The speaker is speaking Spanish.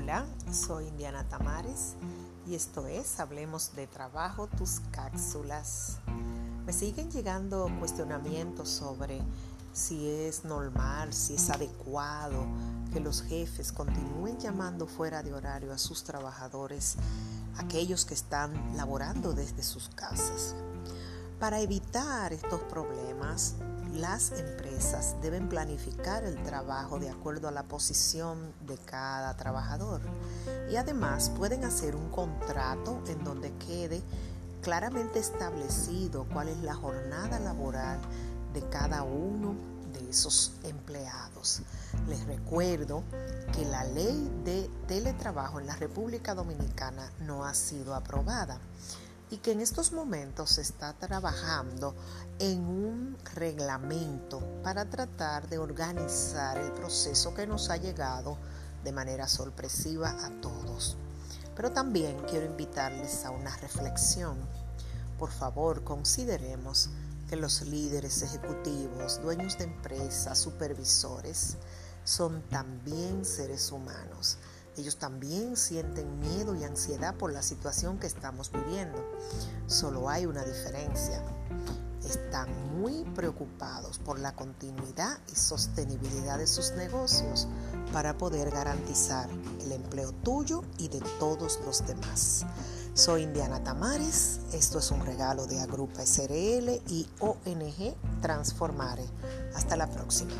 Hola, soy Indiana Tamares y esto es Hablemos de Trabajo, tus cápsulas. Me siguen llegando cuestionamientos sobre si es normal, si es adecuado que los jefes continúen llamando fuera de horario a sus trabajadores, aquellos que están laborando desde sus casas. Para evitar estos problemas, las empresas deben planificar el trabajo de acuerdo a la posición de cada trabajador y además pueden hacer un contrato en donde quede claramente establecido cuál es la jornada laboral de cada uno de esos empleados. Les recuerdo que la ley de teletrabajo en la República Dominicana no ha sido aprobada y que en estos momentos se está trabajando en un reglamento para tratar de organizar el proceso que nos ha llegado de manera sorpresiva a todos. Pero también quiero invitarles a una reflexión. Por favor, consideremos que los líderes ejecutivos, dueños de empresas, supervisores, son también seres humanos ellos también sienten miedo y ansiedad por la situación que estamos viviendo. Solo hay una diferencia. Están muy preocupados por la continuidad y sostenibilidad de sus negocios para poder garantizar el empleo tuyo y de todos los demás. Soy Indiana Tamares, esto es un regalo de Agrupa SRL y ONG Transformare. Hasta la próxima.